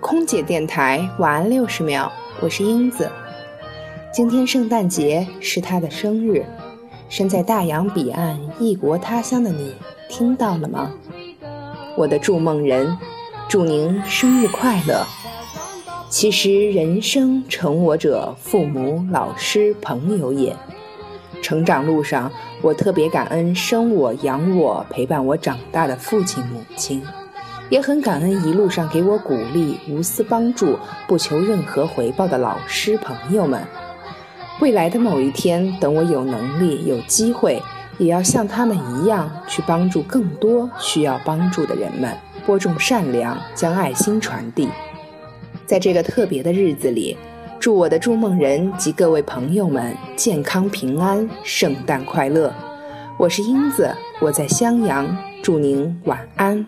空姐电台晚安六十秒，我是英子。今天圣诞节是她的生日，身在大洋彼岸异国他乡的你，听到了吗？我的筑梦人，祝您生日快乐！其实人生成我者，父母、老师、朋友也。成长路上，我特别感恩生我养我、陪伴我长大的父亲母亲，也很感恩一路上给我鼓励、无私帮助、不求任何回报的老师朋友们。未来的某一天，等我有能力、有机会，也要像他们一样，去帮助更多需要帮助的人们，播种善良，将爱心传递。在这个特别的日子里。祝我的筑梦人及各位朋友们健康平安，圣诞快乐！我是英子，我在襄阳，祝您晚安。